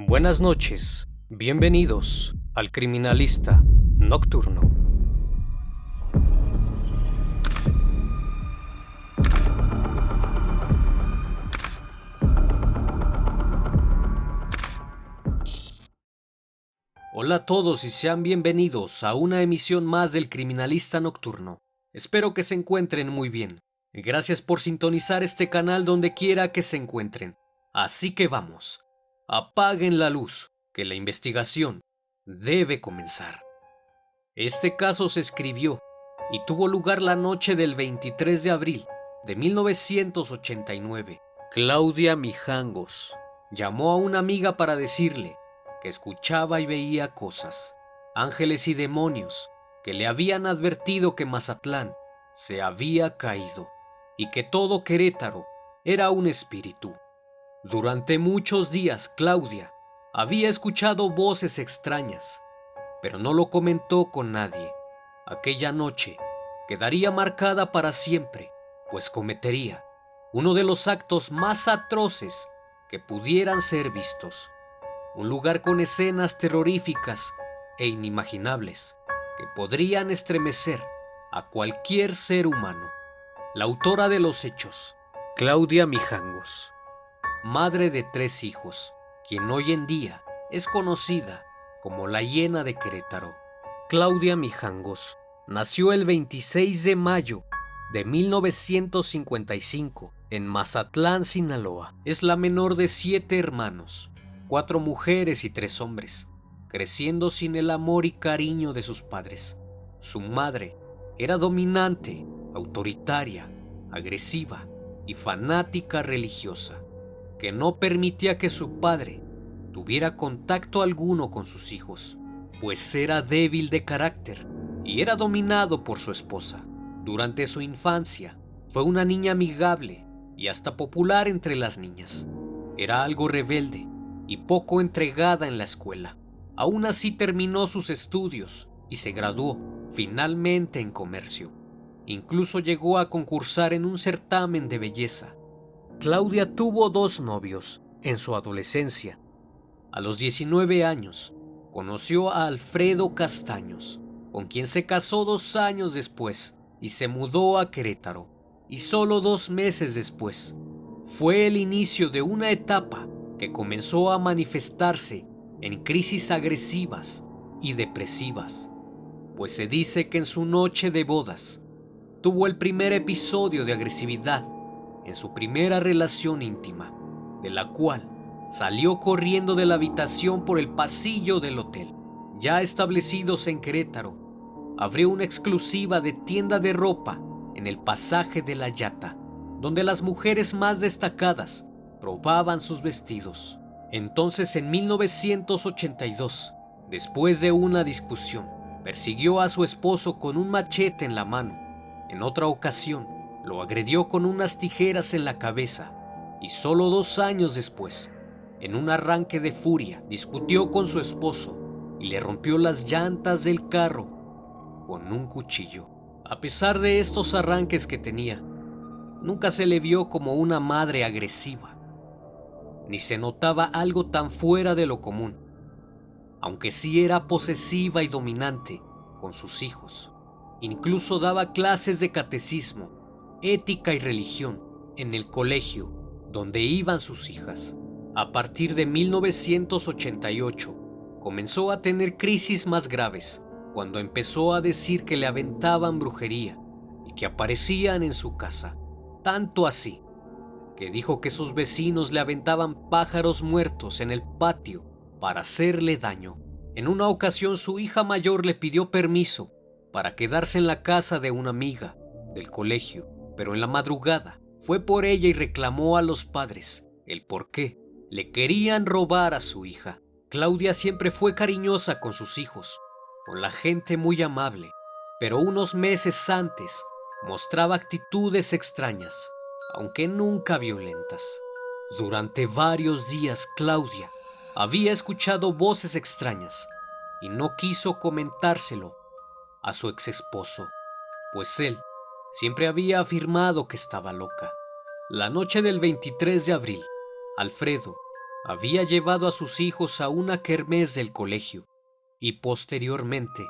Buenas noches, bienvenidos al Criminalista Nocturno. Hola a todos y sean bienvenidos a una emisión más del Criminalista Nocturno. Espero que se encuentren muy bien. Gracias por sintonizar este canal donde quiera que se encuentren. Así que vamos, apaguen la luz, que la investigación debe comenzar. Este caso se escribió y tuvo lugar la noche del 23 de abril de 1989. Claudia Mijangos llamó a una amiga para decirle que escuchaba y veía cosas, ángeles y demonios, que le habían advertido que Mazatlán se había caído y que todo Querétaro era un espíritu. Durante muchos días Claudia había escuchado voces extrañas, pero no lo comentó con nadie. Aquella noche quedaría marcada para siempre, pues cometería uno de los actos más atroces que pudieran ser vistos. Un lugar con escenas terroríficas e inimaginables que podrían estremecer a cualquier ser humano. La autora de los hechos, Claudia Mijangos, madre de tres hijos, quien hoy en día es conocida como la hiena de Querétaro. Claudia Mijangos nació el 26 de mayo de 1955 en Mazatlán, Sinaloa. Es la menor de siete hermanos, cuatro mujeres y tres hombres, creciendo sin el amor y cariño de sus padres. Su madre era dominante, autoritaria, agresiva y fanática religiosa, que no permitía que su padre tuviera contacto alguno con sus hijos, pues era débil de carácter y era dominado por su esposa. Durante su infancia fue una niña amigable y hasta popular entre las niñas. Era algo rebelde y poco entregada en la escuela. Aún así terminó sus estudios y se graduó finalmente en comercio. Incluso llegó a concursar en un certamen de belleza. Claudia tuvo dos novios en su adolescencia. A los 19 años, conoció a Alfredo Castaños, con quien se casó dos años después y se mudó a Querétaro. Y solo dos meses después, fue el inicio de una etapa que comenzó a manifestarse en crisis agresivas y depresivas, pues se dice que en su noche de bodas tuvo el primer episodio de agresividad en su primera relación íntima, de la cual salió corriendo de la habitación por el pasillo del hotel. Ya establecidos en Querétaro, abrió una exclusiva de tienda de ropa en el pasaje de la Yata, donde las mujeres más destacadas probaban sus vestidos. Entonces en 1982, después de una discusión, persiguió a su esposo con un machete en la mano en otra ocasión, lo agredió con unas tijeras en la cabeza y solo dos años después, en un arranque de furia, discutió con su esposo y le rompió las llantas del carro con un cuchillo. A pesar de estos arranques que tenía, nunca se le vio como una madre agresiva, ni se notaba algo tan fuera de lo común, aunque sí era posesiva y dominante con sus hijos. Incluso daba clases de catecismo, ética y religión en el colegio donde iban sus hijas. A partir de 1988, comenzó a tener crisis más graves cuando empezó a decir que le aventaban brujería y que aparecían en su casa. Tanto así que dijo que sus vecinos le aventaban pájaros muertos en el patio para hacerle daño. En una ocasión su hija mayor le pidió permiso para quedarse en la casa de una amiga del colegio, pero en la madrugada fue por ella y reclamó a los padres el por qué le querían robar a su hija. Claudia siempre fue cariñosa con sus hijos, con la gente muy amable, pero unos meses antes mostraba actitudes extrañas, aunque nunca violentas. Durante varios días Claudia había escuchado voces extrañas y no quiso comentárselo a su ex esposo, pues él siempre había afirmado que estaba loca. La noche del 23 de abril, Alfredo había llevado a sus hijos a una kermés del colegio y posteriormente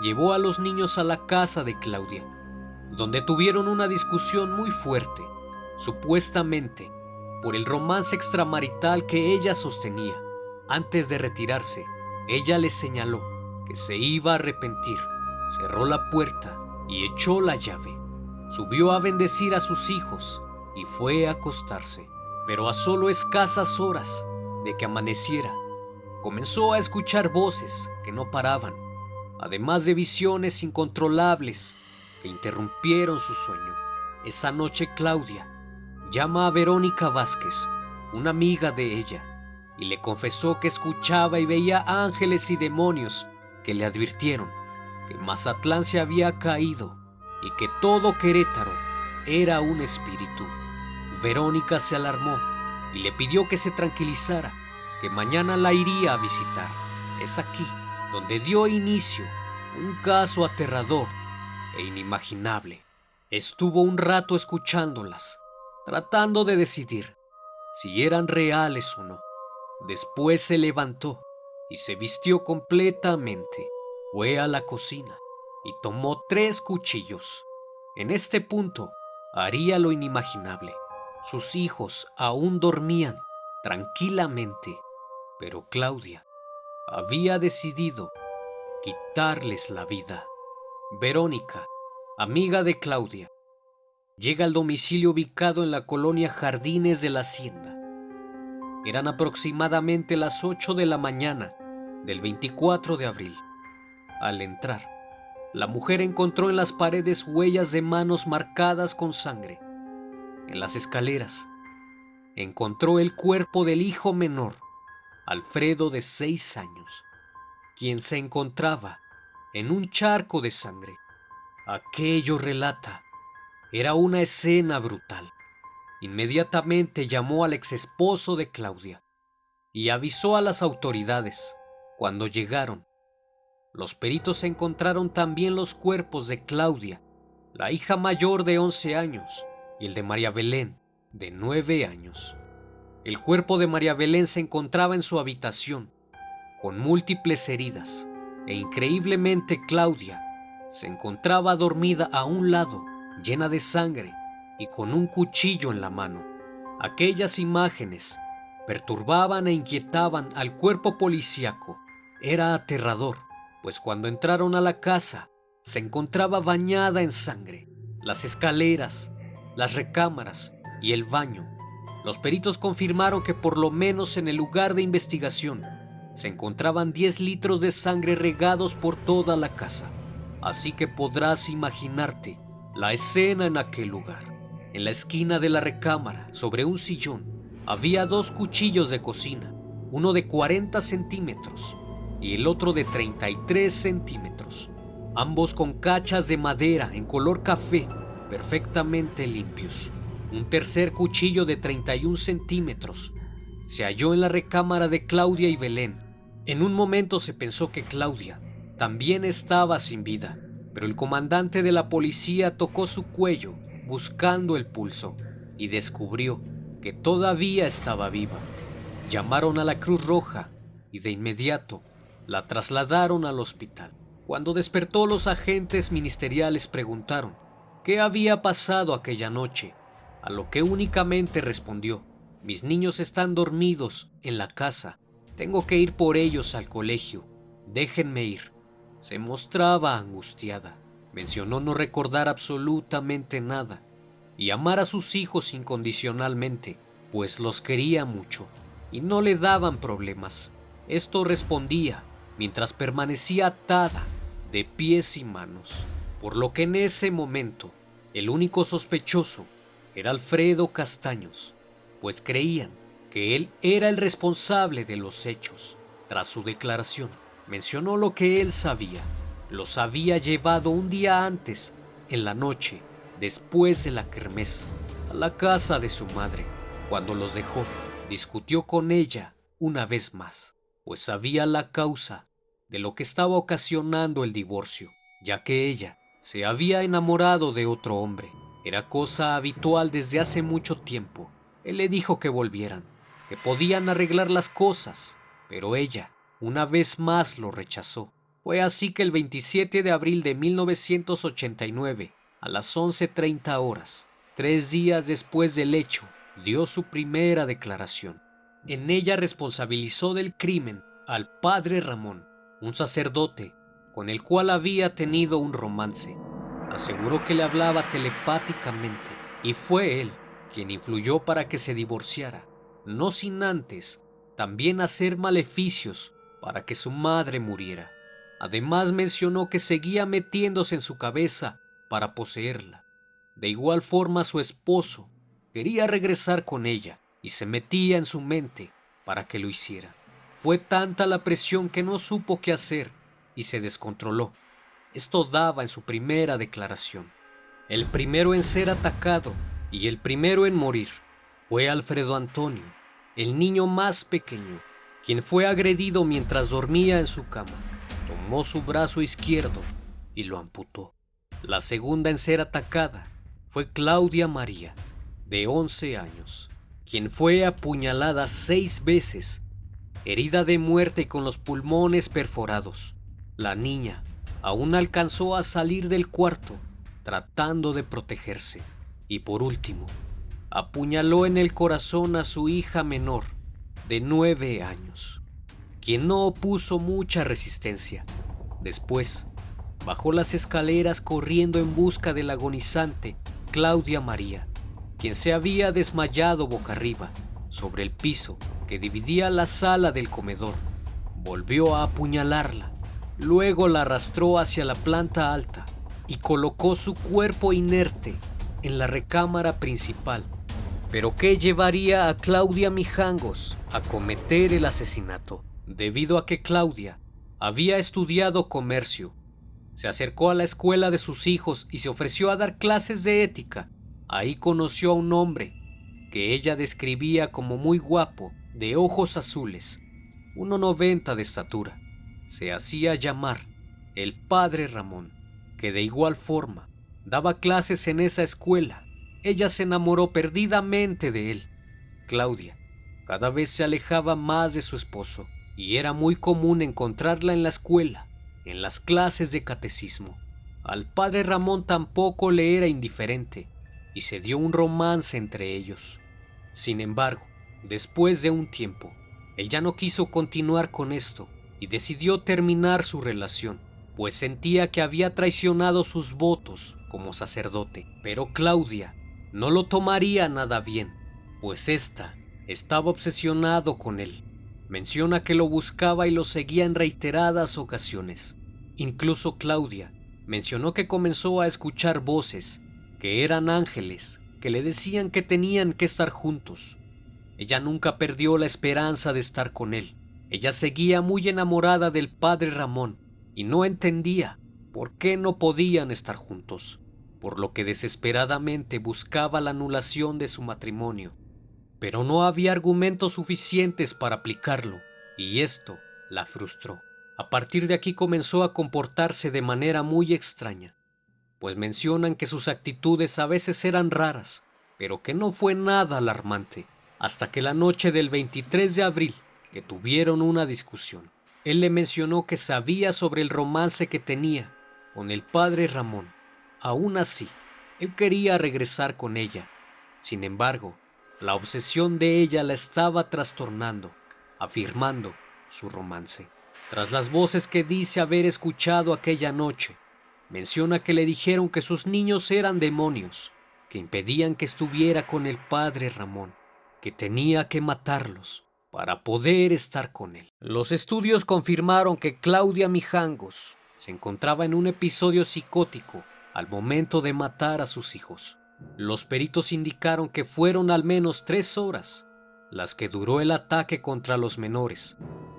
llevó a los niños a la casa de Claudia, donde tuvieron una discusión muy fuerte, supuestamente por el romance extramarital que ella sostenía. Antes de retirarse, ella le señaló que se iba a arrepentir, cerró la puerta y echó la llave. Subió a bendecir a sus hijos y fue a acostarse. Pero a solo escasas horas de que amaneciera, comenzó a escuchar voces que no paraban, además de visiones incontrolables que interrumpieron su sueño. Esa noche Claudia llama a Verónica Vázquez, una amiga de ella, y le confesó que escuchaba y veía ángeles y demonios que le advirtieron que Mazatlán se había caído y que todo Querétaro era un espíritu. Verónica se alarmó y le pidió que se tranquilizara, que mañana la iría a visitar. Es aquí donde dio inicio un caso aterrador e inimaginable. Estuvo un rato escuchándolas, tratando de decidir si eran reales o no. Después se levantó y se vistió completamente. Fue a la cocina y tomó tres cuchillos. En este punto haría lo inimaginable. Sus hijos aún dormían tranquilamente, pero Claudia había decidido quitarles la vida. Verónica, amiga de Claudia, llega al domicilio ubicado en la colonia Jardines de la Hacienda. Eran aproximadamente las 8 de la mañana del 24 de abril. Al entrar, la mujer encontró en las paredes huellas de manos marcadas con sangre en las escaleras, encontró el cuerpo del hijo menor, Alfredo de seis años, quien se encontraba en un charco de sangre. Aquello relata, era una escena brutal. Inmediatamente llamó al exesposo de Claudia y avisó a las autoridades. Cuando llegaron, los peritos encontraron también los cuerpos de Claudia, la hija mayor de 11 años, y el de María Belén, de nueve años. El cuerpo de María Belén se encontraba en su habitación, con múltiples heridas, e increíblemente Claudia se encontraba dormida a un lado, llena de sangre y con un cuchillo en la mano. Aquellas imágenes perturbaban e inquietaban al cuerpo policíaco. Era aterrador, pues cuando entraron a la casa se encontraba bañada en sangre. Las escaleras, las recámaras y el baño. Los peritos confirmaron que por lo menos en el lugar de investigación se encontraban 10 litros de sangre regados por toda la casa. Así que podrás imaginarte la escena en aquel lugar. En la esquina de la recámara, sobre un sillón, había dos cuchillos de cocina, uno de 40 centímetros y el otro de 33 centímetros, ambos con cachas de madera en color café perfectamente limpios. Un tercer cuchillo de 31 centímetros se halló en la recámara de Claudia y Belén. En un momento se pensó que Claudia también estaba sin vida, pero el comandante de la policía tocó su cuello buscando el pulso y descubrió que todavía estaba viva. Llamaron a la Cruz Roja y de inmediato la trasladaron al hospital. Cuando despertó los agentes ministeriales preguntaron qué había pasado aquella noche, a lo que únicamente respondió, mis niños están dormidos en la casa, tengo que ir por ellos al colegio, déjenme ir. Se mostraba angustiada, mencionó no recordar absolutamente nada y amar a sus hijos incondicionalmente, pues los quería mucho y no le daban problemas. Esto respondía mientras permanecía atada de pies y manos, por lo que en ese momento el único sospechoso era Alfredo Castaños, pues creían que él era el responsable de los hechos. Tras su declaración, mencionó lo que él sabía. Los había llevado un día antes, en la noche, después de la kermés, a la casa de su madre. Cuando los dejó, discutió con ella una vez más, pues sabía la causa de lo que estaba ocasionando el divorcio, ya que ella se había enamorado de otro hombre. Era cosa habitual desde hace mucho tiempo. Él le dijo que volvieran, que podían arreglar las cosas, pero ella una vez más lo rechazó. Fue así que el 27 de abril de 1989, a las 11.30 horas, tres días después del hecho, dio su primera declaración. En ella responsabilizó del crimen al padre Ramón, un sacerdote con el cual había tenido un romance. Aseguró que le hablaba telepáticamente y fue él quien influyó para que se divorciara, no sin antes también hacer maleficios para que su madre muriera. Además mencionó que seguía metiéndose en su cabeza para poseerla. De igual forma su esposo quería regresar con ella y se metía en su mente para que lo hiciera. Fue tanta la presión que no supo qué hacer y se descontroló. Esto daba en su primera declaración. El primero en ser atacado y el primero en morir fue Alfredo Antonio, el niño más pequeño, quien fue agredido mientras dormía en su cama. Tomó su brazo izquierdo y lo amputó. La segunda en ser atacada fue Claudia María, de 11 años, quien fue apuñalada seis veces, herida de muerte y con los pulmones perforados. La niña aún alcanzó a salir del cuarto tratando de protegerse. Y por último, apuñaló en el corazón a su hija menor, de nueve años, quien no opuso mucha resistencia. Después, bajó las escaleras corriendo en busca del agonizante Claudia María, quien se había desmayado boca arriba sobre el piso que dividía la sala del comedor. Volvió a apuñalarla, luego la arrastró hacia la planta alta y colocó su cuerpo inerte en la recámara principal. Pero ¿qué llevaría a Claudia Mijangos a cometer el asesinato? Debido a que Claudia había estudiado comercio, se acercó a la escuela de sus hijos y se ofreció a dar clases de ética. Ahí conoció a un hombre que ella describía como muy guapo, de ojos azules, 1,90 de estatura. Se hacía llamar el padre Ramón, que de igual forma Daba clases en esa escuela. Ella se enamoró perdidamente de él. Claudia cada vez se alejaba más de su esposo y era muy común encontrarla en la escuela, en las clases de catecismo. Al padre Ramón tampoco le era indiferente y se dio un romance entre ellos. Sin embargo, después de un tiempo, él ya no quiso continuar con esto y decidió terminar su relación pues sentía que había traicionado sus votos como sacerdote. Pero Claudia no lo tomaría nada bien, pues ésta estaba obsesionado con él. Menciona que lo buscaba y lo seguía en reiteradas ocasiones. Incluso Claudia mencionó que comenzó a escuchar voces, que eran ángeles, que le decían que tenían que estar juntos. Ella nunca perdió la esperanza de estar con él. Ella seguía muy enamorada del padre Ramón, y no entendía por qué no podían estar juntos, por lo que desesperadamente buscaba la anulación de su matrimonio. Pero no había argumentos suficientes para aplicarlo, y esto la frustró. A partir de aquí comenzó a comportarse de manera muy extraña, pues mencionan que sus actitudes a veces eran raras, pero que no fue nada alarmante, hasta que la noche del 23 de abril, que tuvieron una discusión. Él le mencionó que sabía sobre el romance que tenía con el padre Ramón. Aún así, él quería regresar con ella. Sin embargo, la obsesión de ella la estaba trastornando, afirmando su romance. Tras las voces que dice haber escuchado aquella noche, menciona que le dijeron que sus niños eran demonios, que impedían que estuviera con el padre Ramón, que tenía que matarlos para poder estar con él. Los estudios confirmaron que Claudia Mijangos se encontraba en un episodio psicótico al momento de matar a sus hijos. Los peritos indicaron que fueron al menos tres horas las que duró el ataque contra los menores.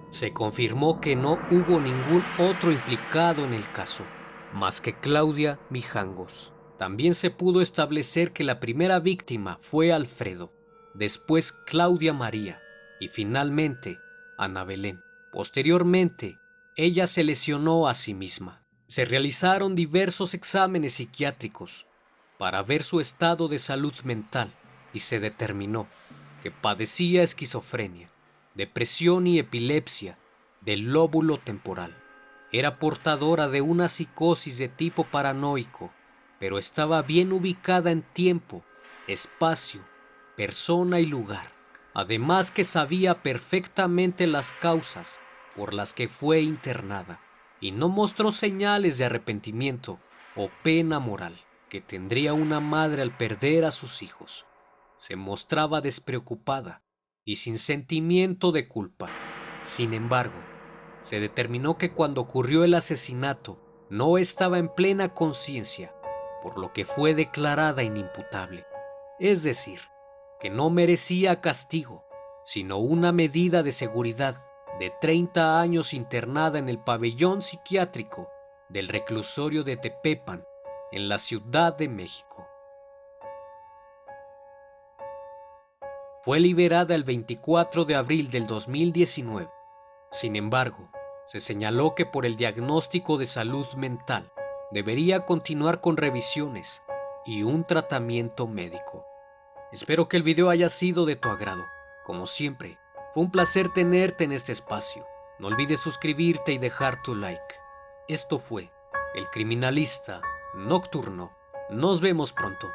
Se confirmó que no hubo ningún otro implicado en el caso, más que Claudia Mijangos. También se pudo establecer que la primera víctima fue Alfredo, después Claudia María, y finalmente Ana Belén. Posteriormente, ella se lesionó a sí misma. Se realizaron diversos exámenes psiquiátricos para ver su estado de salud mental y se determinó que padecía esquizofrenia, depresión y epilepsia del lóbulo temporal. Era portadora de una psicosis de tipo paranoico, pero estaba bien ubicada en tiempo, espacio, persona y lugar. Además que sabía perfectamente las causas por las que fue internada y no mostró señales de arrepentimiento o pena moral que tendría una madre al perder a sus hijos. Se mostraba despreocupada y sin sentimiento de culpa. Sin embargo, se determinó que cuando ocurrió el asesinato no estaba en plena conciencia, por lo que fue declarada inimputable. Es decir, que no merecía castigo, sino una medida de seguridad de 30 años internada en el pabellón psiquiátrico del reclusorio de Tepepan, en la Ciudad de México. Fue liberada el 24 de abril del 2019. Sin embargo, se señaló que por el diagnóstico de salud mental debería continuar con revisiones y un tratamiento médico. Espero que el video haya sido de tu agrado. Como siempre, fue un placer tenerte en este espacio. No olvides suscribirte y dejar tu like. Esto fue El Criminalista Nocturno. Nos vemos pronto.